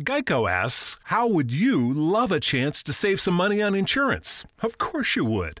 Geico asks, How would you love a chance to save some money on insurance? Of course you would.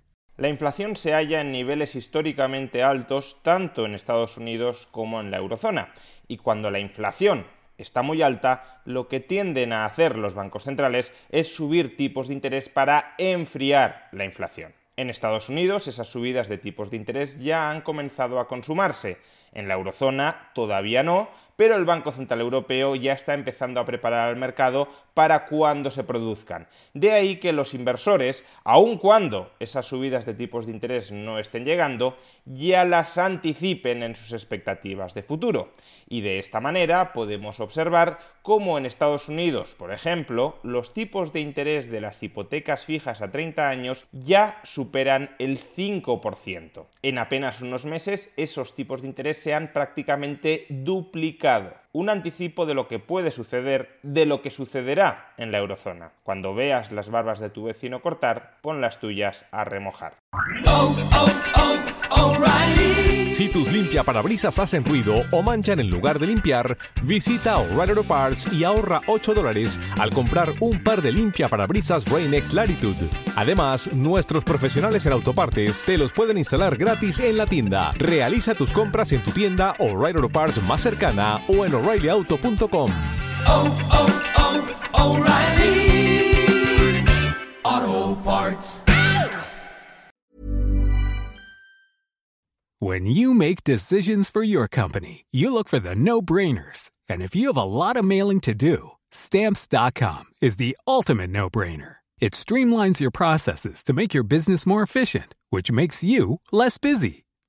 La inflación se halla en niveles históricamente altos tanto en Estados Unidos como en la eurozona. Y cuando la inflación está muy alta, lo que tienden a hacer los bancos centrales es subir tipos de interés para enfriar la inflación. En Estados Unidos esas subidas de tipos de interés ya han comenzado a consumarse. En la eurozona todavía no, pero el Banco Central Europeo ya está empezando a preparar al mercado para cuando se produzcan. De ahí que los inversores, aun cuando esas subidas de tipos de interés no estén llegando, ya las anticipen en sus expectativas de futuro. Y de esta manera podemos observar cómo en Estados Unidos, por ejemplo, los tipos de interés de las hipotecas fijas a 30 años ya superan el 5%. En apenas unos meses esos tipos de interés se han prácticamente duplicado un anticipo de lo que puede suceder, de lo que sucederá en la eurozona. Cuando veas las barbas de tu vecino cortar, pon las tuyas a remojar. Si tus limpia parabrisas hacen ruido o manchan en lugar de limpiar, visita O'Reilly Auto Parts y ahorra 8 dólares al comprar un par de limpia parabrisas Rain-X Latitude. Además, nuestros profesionales en autopartes te los pueden instalar gratis en la tienda. Realiza tus compras en tu tienda O'Reilly Auto Parts más cercana o en Oh, oh, oh, o'ReillyAuto.com. Auto Parts. When you make decisions for your company, you look for the no-brainers. And if you have a lot of mailing to do, stamps.com is the ultimate no-brainer. It streamlines your processes to make your business more efficient, which makes you less busy.